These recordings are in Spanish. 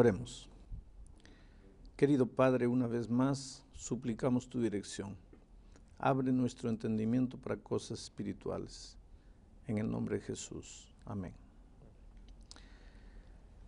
Oremos. Querido Padre, una vez más suplicamos tu dirección. Abre nuestro entendimiento para cosas espirituales. En el nombre de Jesús. Amén.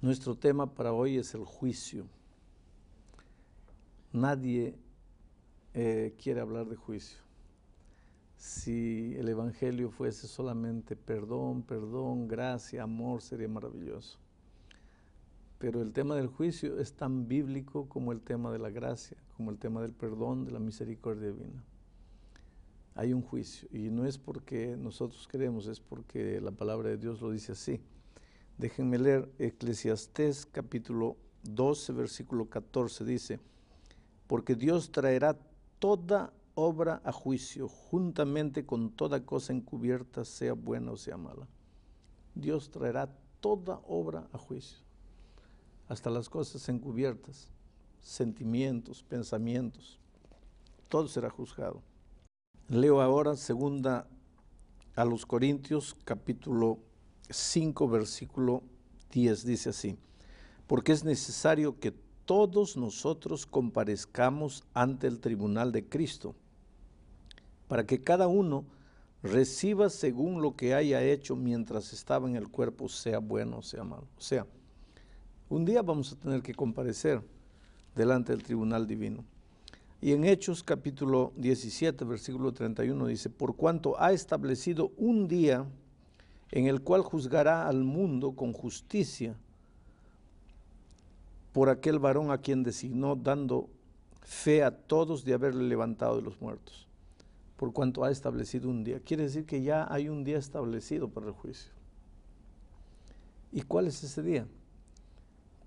Nuestro tema para hoy es el juicio. Nadie eh, quiere hablar de juicio. Si el Evangelio fuese solamente perdón, perdón, gracia, amor, sería maravilloso. Pero el tema del juicio es tan bíblico como el tema de la gracia, como el tema del perdón, de la misericordia divina. Hay un juicio y no es porque nosotros queremos, es porque la palabra de Dios lo dice así. Déjenme leer Eclesiastés capítulo 12, versículo 14, dice, porque Dios traerá toda obra a juicio, juntamente con toda cosa encubierta, sea buena o sea mala. Dios traerá toda obra a juicio hasta las cosas encubiertas, sentimientos, pensamientos, todo será juzgado. Leo ahora segunda a los Corintios capítulo 5 versículo 10 dice así, porque es necesario que todos nosotros comparezcamos ante el tribunal de Cristo, para que cada uno reciba según lo que haya hecho mientras estaba en el cuerpo, sea bueno o sea malo. O sea, un día vamos a tener que comparecer delante del tribunal divino. Y en Hechos capítulo 17, versículo 31 dice, por cuanto ha establecido un día en el cual juzgará al mundo con justicia por aquel varón a quien designó, dando fe a todos de haberle levantado de los muertos, por cuanto ha establecido un día. Quiere decir que ya hay un día establecido para el juicio. ¿Y cuál es ese día?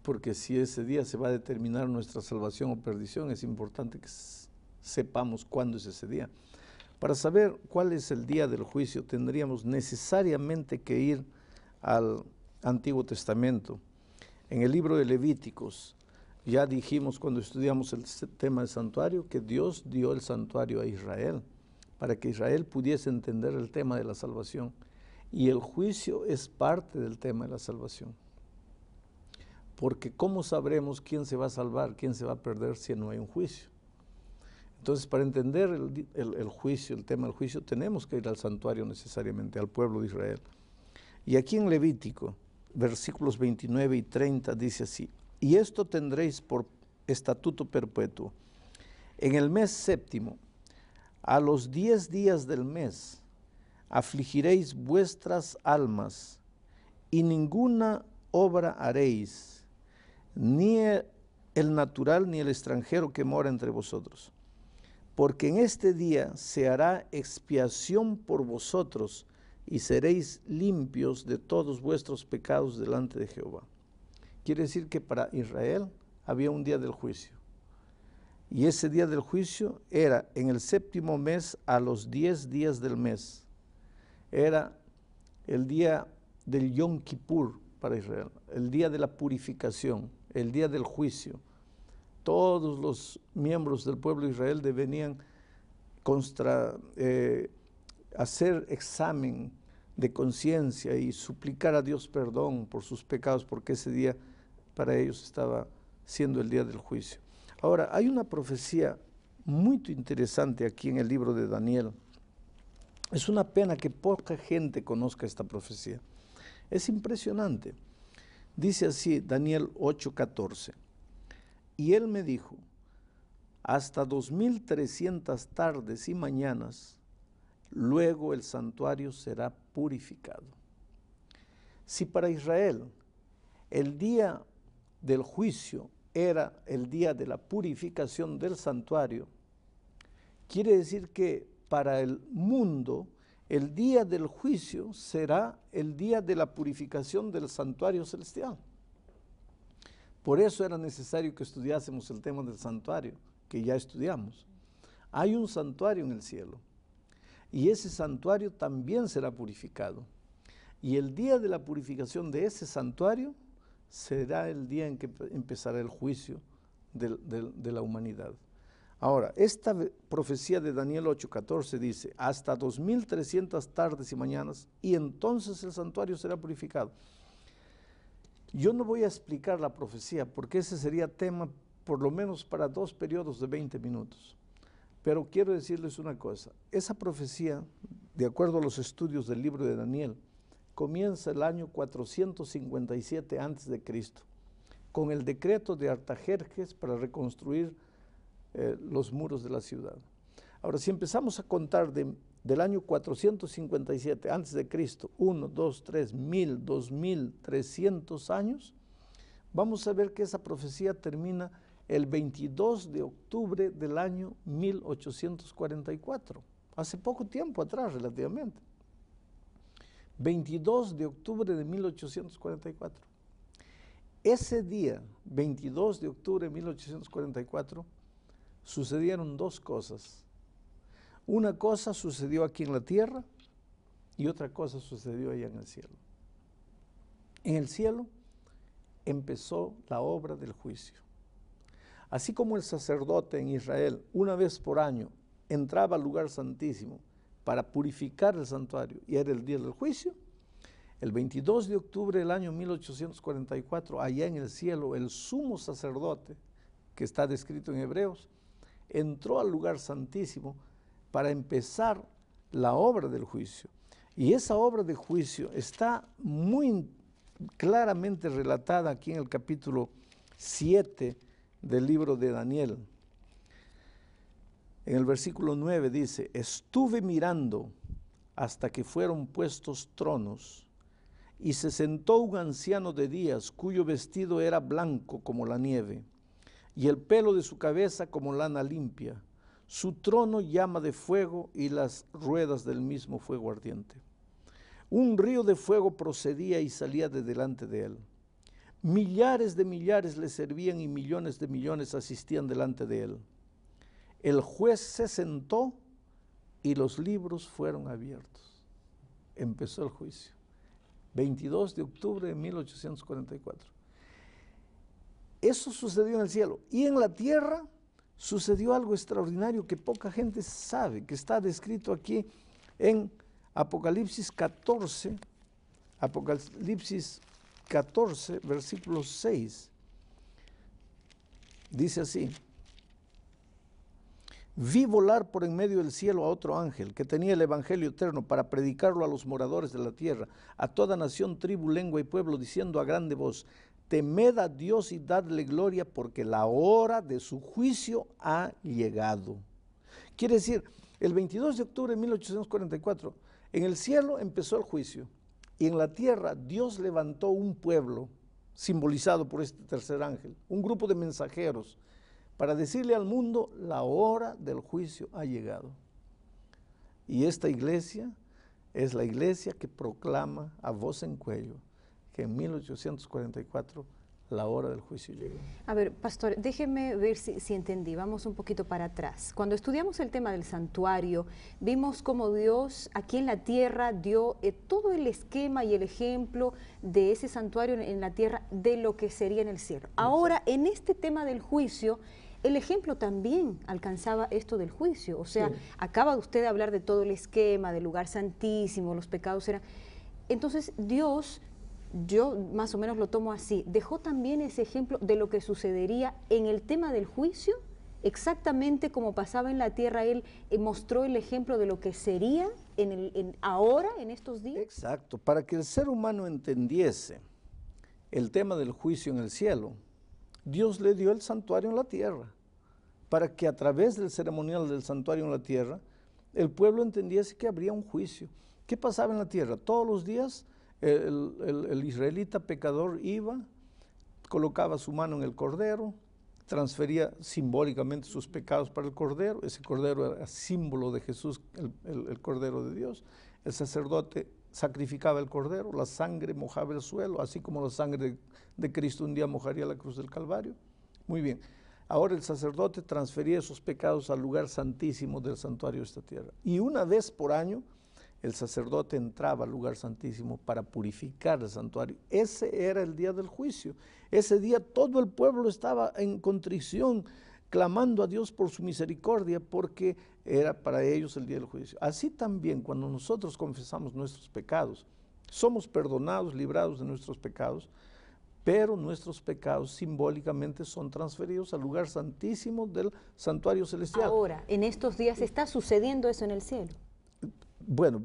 Porque si ese día se va a determinar nuestra salvación o perdición, es importante que sepamos cuándo es ese día. Para saber cuál es el día del juicio, tendríamos necesariamente que ir al Antiguo Testamento. En el libro de Levíticos, ya dijimos cuando estudiamos el tema del santuario que Dios dio el santuario a Israel para que Israel pudiese entender el tema de la salvación. Y el juicio es parte del tema de la salvación porque ¿cómo sabremos quién se va a salvar, quién se va a perder si no hay un juicio? Entonces, para entender el, juicio, el tema del juicio, tenemos que ir al santuario necesariamente, al pueblo de Israel. Y aquí en Levítico, versículos 29 y 30, dice así, y esto tendréis por estatuto perpetuo. En el mes séptimo, a los diez días del mes, afligiréis vuestras almas, y ninguna obra haréis ni el natural ni el extranjero que mora entre vosotros. Porque en este día se hará expiación por vosotros y seréis limpios de todos vuestros pecados delante de Jehová. Quiere decir que para Israel había un día del juicio. Y ese día del juicio era en el séptimo mes a los diez días del mes. Era el día del Yom Kippur para Israel, el día de la purificación el día del juicio, todos los miembros del pueblo de Israel deberían eh, hacer examen de conciencia y suplicar a Dios perdón por sus pecados, porque ese día para ellos estaba siendo el día del juicio. Ahora, hay una profecía muy interesante aquí en el libro de Daniel. Es una pena que poca gente conozca esta profecía. Es impresionante. Dice así Daniel 8:14. Y él me dijo, hasta 2300 tardes y mañanas, luego el santuario será purificado. Si para Israel el día del juicio era el día de la purificación del santuario, quiere decir que para el mundo el día del juicio será el día de la purificación del santuario celestial. Por eso era necesario que estudiásemos el tema del santuario, que ya estudiamos. Hay un santuario en el cielo y ese santuario también será purificado. Y el día de la purificación de ese santuario será el día en que empezará el juicio de, la humanidad. Ahora, esta profecía de Daniel 8:14 dice, hasta 2300 tardes y mañanas, y entonces el santuario será purificado. Yo no voy a explicar la profecía porque ese sería tema por lo menos para dos periodos de 20 minutos. Pero quiero decirles una cosa, esa profecía, de acuerdo a los estudios del libro de Daniel, comienza el año 457 a.C., con el decreto de Artajerjes para reconstruir eh, los muros de la ciudad. Ahora, si empezamos a contar del año 457 a.C., 1, 2, 3, 1000, 2000, 300 años, vamos a ver que esa profecía termina el 22 de octubre del año 1844, hace poco tiempo atrás relativamente. 22 de octubre de 1844. Ese día, 22 de octubre de 1844, sucedieron dos cosas. Una cosa sucedió aquí en la tierra y otra cosa sucedió allá en el cielo. En el cielo empezó la obra del juicio. Así como el sacerdote en Israel una vez por año entraba al lugar santísimo para purificar el santuario y era el día del juicio, el 22 de octubre del año 1844, allá en el cielo, el sumo sacerdote, que está descrito en Hebreos, entró al lugar santísimo para empezar la obra del juicio. Y esa obra de juicio está muy claramente relatada aquí en el capítulo 7 del libro de Daniel. En el versículo 9 dice, estuve mirando hasta que fueron puestos tronos, y se sentó un anciano de días cuyo vestido era blanco como la nieve, y el pelo de su cabeza como lana limpia, su trono llama de fuego y las ruedas del mismo fuego ardiente. Un río de fuego procedía y salía de delante de él Millares de millares le servían y millones de millones asistían delante de él. El juez se sentó y los libros fueron abiertos. Empezó el juicio. 22 de octubre de 1844. Eso sucedió en el cielo. Y en la tierra sucedió algo extraordinario que poca gente sabe, que está descrito aquí en Apocalipsis 14, Apocalipsis 14, versículo 6. Dice así, vi volar por en medio del cielo a otro ángel que tenía el Evangelio eterno para predicarlo a los moradores de la tierra, a toda nación, tribu, lengua y pueblo, diciendo a grande voz, temed a Dios y dadle gloria porque la hora de su juicio ha llegado. Quiere decir, el 22 de octubre de 1844, en el cielo empezó el juicio. Y en la tierra Dios levantó un pueblo simbolizado por este tercer ángel, un grupo de mensajeros, para decirle al mundo, la hora del juicio ha llegado. Y esta iglesia es la iglesia que proclama a voz en cuello que en 1844 la hora del juicio llegó. A ver, pastor, déjeme ver si, entendí, vamos un poquito para atrás. Cuando estudiamos el tema del santuario, vimos cómo Dios aquí en la tierra dio eh, todo el esquema y el ejemplo de ese santuario en, la tierra de lo que sería en el cielo. Ahora, en este tema del juicio, el ejemplo también alcanzaba esto del juicio. O sea, acaba usted de hablar de todo el esquema, del lugar santísimo, los pecados eran... Entonces, Dios yo más o menos lo tomo así, dejó también ese ejemplo de lo que sucedería en el tema del juicio, exactamente como pasaba en la tierra, él eh, mostró el ejemplo de lo que sería en el, ahora, en estos días. Exacto, para que el ser humano entendiese el tema del juicio en el cielo, Dios le dio el santuario en la tierra, para que a través del ceremonial del santuario en la tierra, el pueblo entendiese que habría un juicio. ¿Qué pasaba en la tierra? Todos los días el, israelita pecador iba, colocaba su mano en el cordero, transfería simbólicamente sus pecados para el cordero, ese cordero era símbolo de Jesús, el, cordero de Dios, el sacerdote sacrificaba el cordero, la sangre mojaba el suelo, así como la sangre de, Cristo un día mojaría la cruz del Calvario. Muy bien, ahora el sacerdote transfería esos pecados al lugar santísimo del santuario de esta tierra. Y una vez por año, el sacerdote entraba al lugar santísimo para purificar el santuario. Ese era el día del juicio. Ese día todo el pueblo estaba en contrición, clamando a Dios por su misericordia, porque era para ellos el día del juicio. Así también cuando nosotros confesamos nuestros pecados, somos perdonados, librados de nuestros pecados, pero nuestros pecados simbólicamente son transferidos al lugar santísimo del santuario celestial. Ahora, en estos días está sucediendo eso en el cielo. Bueno,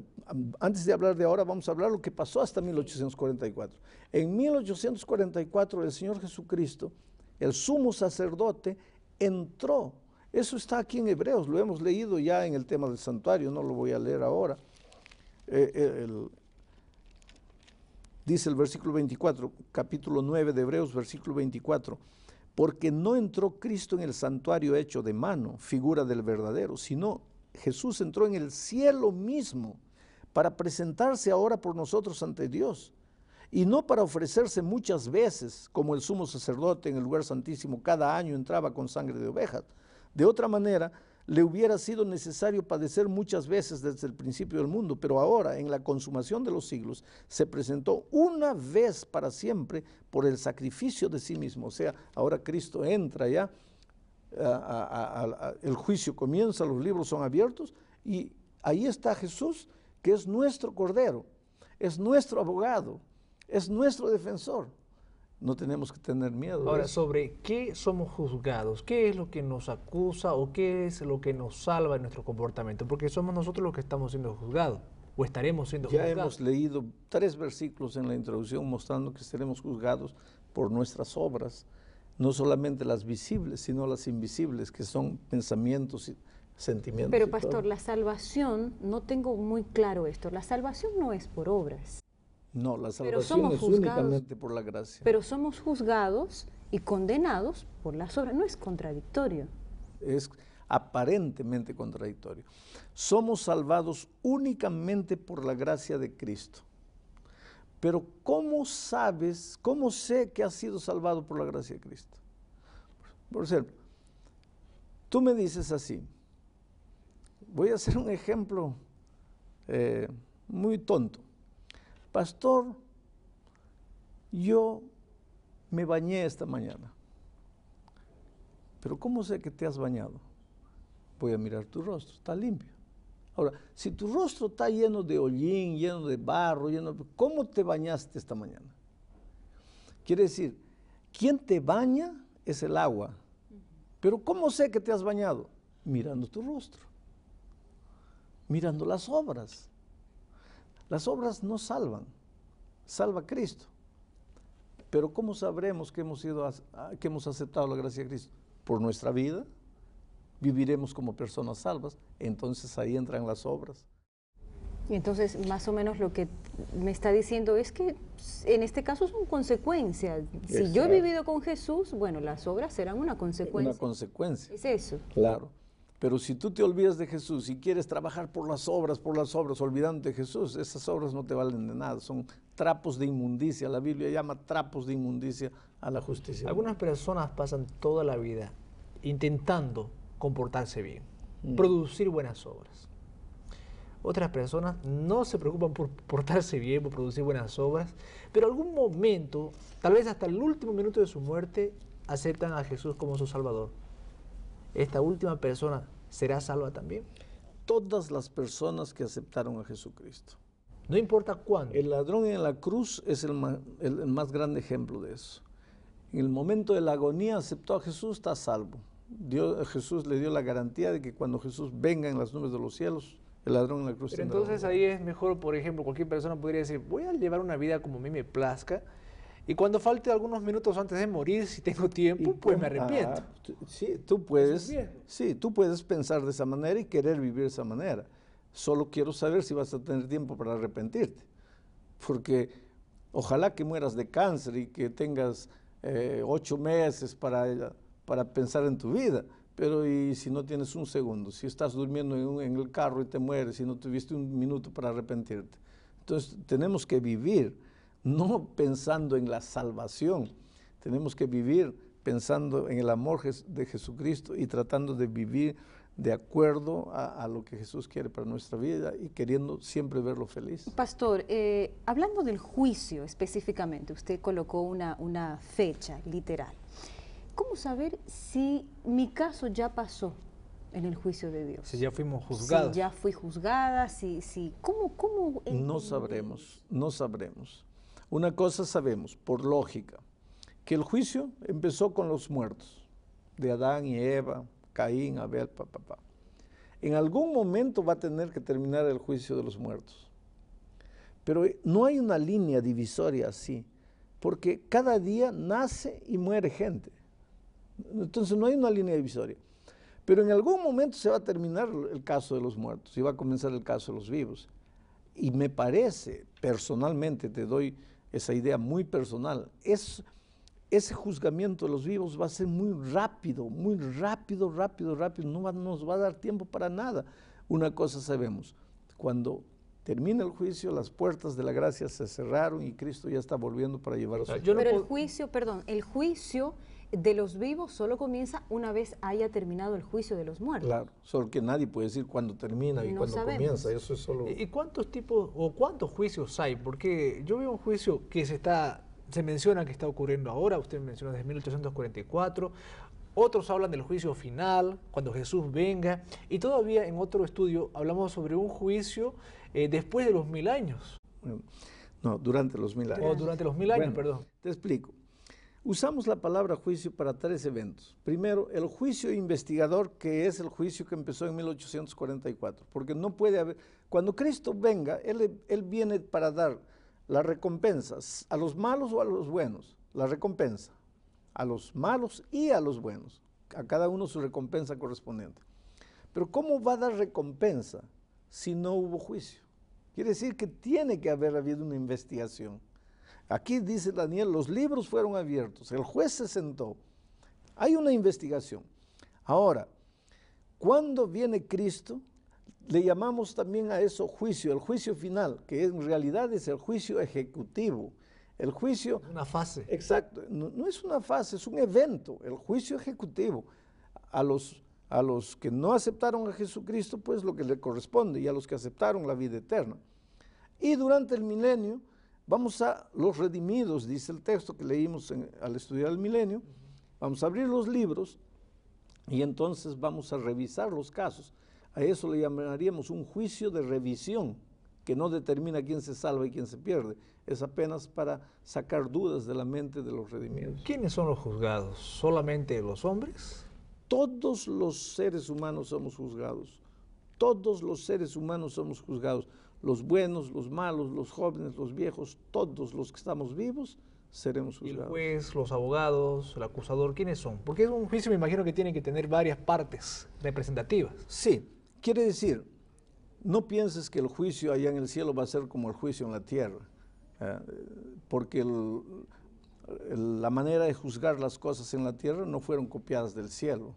antes de hablar de ahora, vamos a hablar lo que pasó hasta 1844. En 1844 el Señor Jesucristo, el sumo sacerdote, entró. Eso está aquí en Hebreos, lo hemos leído ya en el tema del santuario, no lo voy a leer ahora. Eh, eh, dice el versículo 24, capítulo 9 de Hebreos, versículo 24, porque no entró Cristo en el santuario hecho de mano, figura del verdadero, sino Jesús entró en el cielo mismo para presentarse ahora por nosotros ante Dios y no para ofrecerse muchas veces como el sumo sacerdote en el lugar santísimo cada año entraba con sangre de ovejas. De otra manera, le hubiera sido necesario padecer muchas veces desde el principio del mundo, pero ahora, en la consumación de los siglos, se presentó una vez para siempre por el sacrificio de sí mismo. O sea, ahora Cristo entra ya, el juicio comienza, los libros son abiertos y ahí está Jesús, que es nuestro Cordero, es nuestro abogado, es nuestro defensor no tenemos que tener miedo. Ahora, sobre qué somos juzgados, qué es lo que nos acusa o qué es lo que nos salva en nuestro comportamiento, porque somos nosotros los que estamos siendo juzgados o estaremos siendo juzgados. Ya hemos leído tres versículos en la introducción mostrando que seremos juzgados por nuestras obras, no solamente las visibles, sino las invisibles, que son pensamientos y sentimientos. Pero pastor, la salvación, no tengo muy claro esto, la salvación no es por obras. No, la salvación es únicamente por la gracia. Pero somos juzgados y condenados por las obras. No es contradictorio. Es aparentemente contradictorio. Somos salvados únicamente por la gracia de Cristo. Pero ¿cómo sabes, cómo sé que has sido salvado por la gracia de Cristo? Por ejemplo, tú me dices así, voy a hacer un ejemplo eh, muy tonto pastor, yo me bañé esta mañana, pero ¿cómo sé que te has bañado? Voy a mirar tu rostro, está limpio. Ahora, si tu rostro está lleno de hollín, lleno de barro, lleno de... ¿Cómo te bañaste esta mañana? Quiere decir, quien te baña es el agua. Pero ¿cómo sé que te has bañado? Mirando tu rostro, mirando las obras. Las obras no salvan, salva Cristo. Pero ¿cómo sabremos que hemos, que hemos aceptado la gracia de Cristo? Por nuestra vida, viviremos como personas salvas, entonces ahí entran las obras. Y entonces, más o menos lo que me está diciendo es que en este caso son consecuencias. Si yo he vivido con Jesús, bueno, las obras serán una consecuencia. Una consecuencia. Es eso. Claro. Pero si tú te olvidas de Jesús y quieres trabajar por las obras, por las obras, olvidándote de Jesús, esas obras no te valen de nada, son trapos de inmundicia. La Biblia llama trapos de inmundicia a la justicia. Algunas personas pasan toda la vida intentando comportarse bien, mm. producir buenas obras. Otras personas no se preocupan por portarse bien, por producir buenas obras, pero algún momento, tal vez hasta el último minuto de su muerte, aceptan a Jesús como su Salvador esta última persona será salva también? Todas las personas que aceptaron a Jesucristo. No importa cuándo. El ladrón en la cruz es el más, grande ejemplo de eso. En el momento de la agonía aceptó a Jesús, está salvo. Dios, Jesús le dio la garantía de que cuando Jesús venga en las nubes de los cielos, el ladrón en la cruz. Pero entonces ahí es mejor, por ejemplo, cualquier persona podría decir, voy a llevar una vida como a mí me plazca, y cuando falte algunos minutos antes de morir, si tengo tiempo, pues me arrepiento. Ah, sí, tú puedes, sí, tú puedes pensar de esa manera y querer vivir de esa manera. Solo quiero saber si vas a tener tiempo para arrepentirte. Porque ojalá que mueras de cáncer y que tengas eh, ocho meses para, para pensar en tu vida. Pero y si no tienes un segundo, si estás durmiendo en, en el carro y te mueres y no tuviste un minuto para arrepentirte. Entonces tenemos que vivir no pensando en la salvación. Tenemos que vivir pensando en el amor de Jesucristo y tratando de vivir de acuerdo a, lo que Jesús quiere para nuestra vida y queriendo siempre verlo feliz. Pastor, eh, hablando del juicio específicamente, usted colocó una, una fecha literal. ¿Cómo saber si mi caso ya pasó en el juicio de Dios? Si ya fuimos juzgados. Si ya fui juzgada, si, si, ¿cómo, cómo no sabremos, no sabremos. Una cosa sabemos, por lógica, que el juicio empezó con los muertos, de Adán y Eva, Caín, Abel, papá. Pa, pa. En algún momento va a tener que terminar el juicio de los muertos. Pero no hay una línea divisoria así, porque cada día nace y muere gente. Entonces no hay una línea divisoria. Pero en algún momento se va a terminar el caso de los muertos y va a comenzar el caso de los vivos. Y me parece, personalmente, te doy esa idea muy personal, es, ese juzgamiento de los vivos va a ser muy rápido, muy rápido, rápido, rápido, no nos va a dar tiempo para nada. Una cosa sabemos, cuando termina el juicio, las puertas de la gracia se cerraron y Cristo ya está volviendo para llevar a su Pero el juicio, perdón, el juicio de los vivos solo comienza una vez haya terminado el juicio de los muertos. Claro, solo que nadie puede decir cuándo termina y cuándo comienza, eso es solo... ¿Y cuántos tipos o cuántos juicios hay? Porque yo veo un juicio que se está se menciona que está ocurriendo ahora, usted menciona desde 1844, otros hablan del juicio final, cuando Jesús venga, y todavía en otro estudio hablamos sobre un juicio eh, después de los mil años. No, durante los mil años. O durante los mil años, perdón. Te explico. Usamos la palabra juicio para tres eventos. Primero, el juicio investigador, que es el juicio que empezó en 1844, porque no puede haber, cuando Cristo venga, Él, viene para dar las recompensas a los malos o a los buenos, la recompensa a los malos y a los buenos, a cada uno su recompensa correspondiente. Pero ¿cómo va a dar recompensa si no hubo juicio? Quiere decir que tiene que haber habido una investigación. Aquí dice Daniel, los libros fueron abiertos, el juez se sentó, hay una investigación. Ahora, cuando viene Cristo, le llamamos también a eso juicio, el juicio final, que en realidad es el juicio ejecutivo. El juicio... Una fase. Exacto, no, es una fase, es un evento, el juicio ejecutivo. A los, a los que no aceptaron a Jesucristo, pues lo que le corresponde, y a los que aceptaron la vida eterna. Y durante el milenio, vamos a los redimidos, dice el texto que leímos al estudiar el milenio, vamos a abrir los libros y entonces vamos a revisar los casos. A eso le llamaríamos un juicio de revisión, que no determina quién se salva y quién se pierde. Es apenas para sacar dudas de la mente de los redimidos. ¿Quiénes son los juzgados? ¿Solamente los hombres? Todos los seres humanos somos juzgados. Todos los seres humanos somos juzgados. Los buenos, los malos, los jóvenes, los viejos, todos los que estamos vivos seremos juzgados. ¿Y el juez, los abogados, el acusador, quiénes son? Porque es un juicio, me imagino que tiene que tener varias partes representativas. Sí, Quiere decir, no pienses que el juicio allá en el cielo va a ser como el juicio en la tierra, eh, porque la manera de juzgar las cosas en la tierra no fueron copiadas del cielo,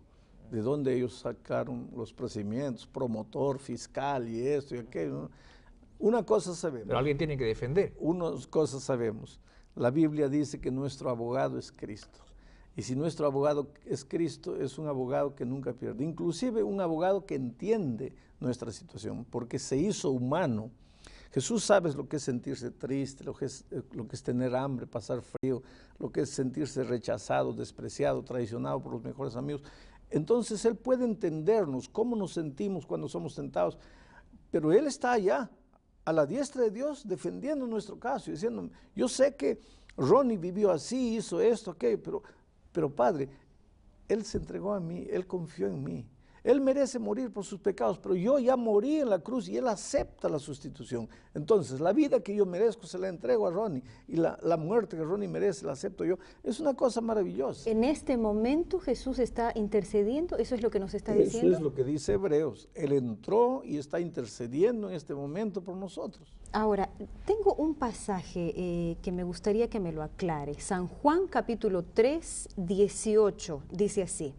de donde ellos sacaron los procedimientos, promotor, fiscal y esto y aquello. Una cosa sabemos. Pero alguien tiene que defender. Unas cosas sabemos. La Biblia dice que nuestro abogado es Cristo. Y si nuestro abogado es Cristo, es un abogado que nunca pierde. Inclusive un abogado que entiende nuestra situación, porque se hizo humano. Jesús sabe lo que es sentirse triste, lo que es, eh, lo que es tener hambre, pasar frío, lo que es sentirse rechazado, despreciado, traicionado por los mejores amigos. Entonces Él puede entendernos cómo nos sentimos cuando somos tentados, pero Él está allá, a la diestra de Dios, defendiendo nuestro caso diciendo, yo sé que Ronnie vivió así, hizo esto, aquello, pero pero Padre, Él se entregó a mí, Él confió en mí. Él merece morir por sus pecados, pero yo ya morí en la cruz y Él acepta la sustitución. Entonces, la vida que yo merezco se la entrego a Ronnie y la, muerte que Ronnie merece la acepto yo. Es una cosa maravillosa. En este momento Jesús está intercediendo, eso es lo que nos está diciendo. Eso es lo que dice Hebreos. Él entró y está intercediendo en este momento por nosotros. Ahora, tengo un pasaje eh, que me gustaría que me lo aclare. San Juan capítulo 3, 18, dice así.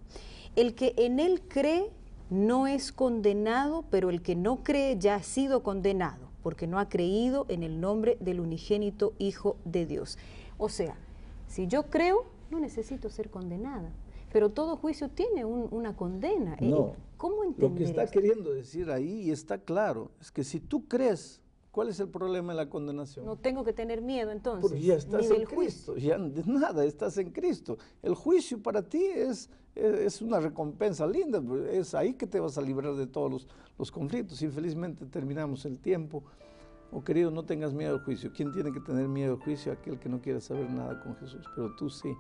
El que en él cree no es condenado, pero el que no cree ya ha sido condenado, porque no ha creído en el nombre del unigénito Hijo de Dios. O sea, si yo creo, no necesito ser condenada. Pero todo juicio tiene una condena. Eh, no, ¿Cómo entender Lo que está queriendo decir ahí, y está claro, es que si tú crees ¿Cuál es el problema de la condenación? No tengo que tener miedo entonces. Porque ya estás en Cristo, ya de nada, estás en Cristo. El juicio para ti es, es una recompensa linda, es ahí que te vas a librar de todos los, los conflictos. Infelizmente terminamos el tiempo. Oh querido, no tengas miedo al juicio. ¿Quién tiene que tener miedo al juicio? Aquel que no quiere saber nada con Jesús. Pero tú sí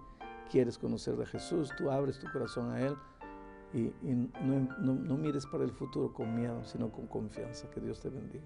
quieres conocer de Jesús, tú abres tu corazón a Él y, no, no mires para el futuro con miedo, sino con confianza. Que Dios te bendiga.